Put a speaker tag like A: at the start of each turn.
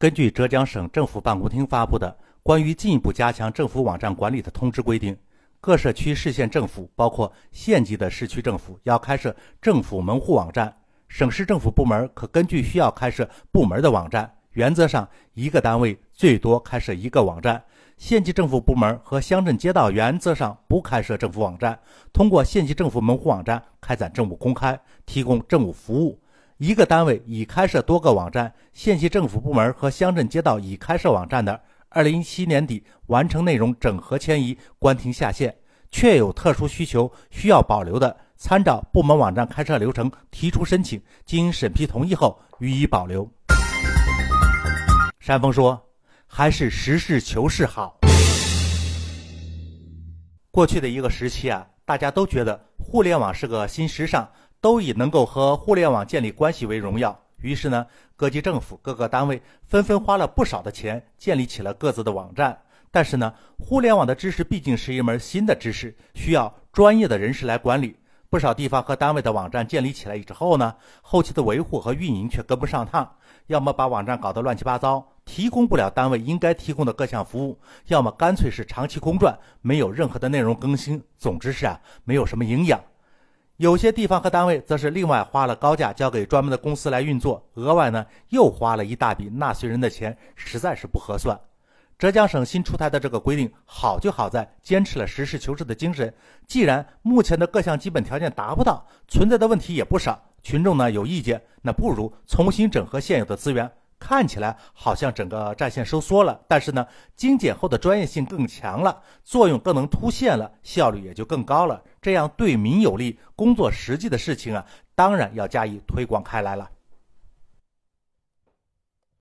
A: 根据浙江省政府办公厅发布的《关于进一步加强政府网站管理的通知》规定，各社区、市县政府，包括县级的市区政府，要开设政府门户网站。省市政府部门可根据需要开设部门的网站，原则上一个单位最多开设一个网站。县级政府部门和乡镇街道原则上不开设政府网站，通过县级政府门户网站开展政务公开，提供政务服务。一个单位已开设多个网站，县级政府部门和乡镇街道已开设网站的，二零一七年底完成内容整合迁移，关停下线；确有特殊需求需要保留的，参照部门网站开设流程提出申请，经审批同意后予以保留。山峰说：“还是实事求是好。”过去的一个时期啊，大家都觉得互联网是个新时尚。都以能够和互联网建立关系为荣耀，于是呢，各级政府各个单位纷纷花了不少的钱建立起了各自的网站。但是呢，互联网的知识毕竟是一门新的知识，需要专业的人士来管理。不少地方和单位的网站建立起来之后呢，后期的维护和运营却跟不上趟，要么把网站搞得乱七八糟，提供不了单位应该提供的各项服务；要么干脆是长期空转，没有任何的内容更新。总之是啊，没有什么营养。有些地方和单位则是另外花了高价交给专门的公司来运作，额外呢又花了一大笔纳税人的钱，实在是不合算。浙江省新出台的这个规定好就好在坚持了实事求是的精神。既然目前的各项基本条件达不到，存在的问题也不少，群众呢有意见，那不如重新整合现有的资源。看起来好像整个战线收缩了，但是呢，精简后的专业性更强了，作用更能凸现了，效率也就更高了。这样对民有利、工作实际的事情啊，当然要加以推广开来了。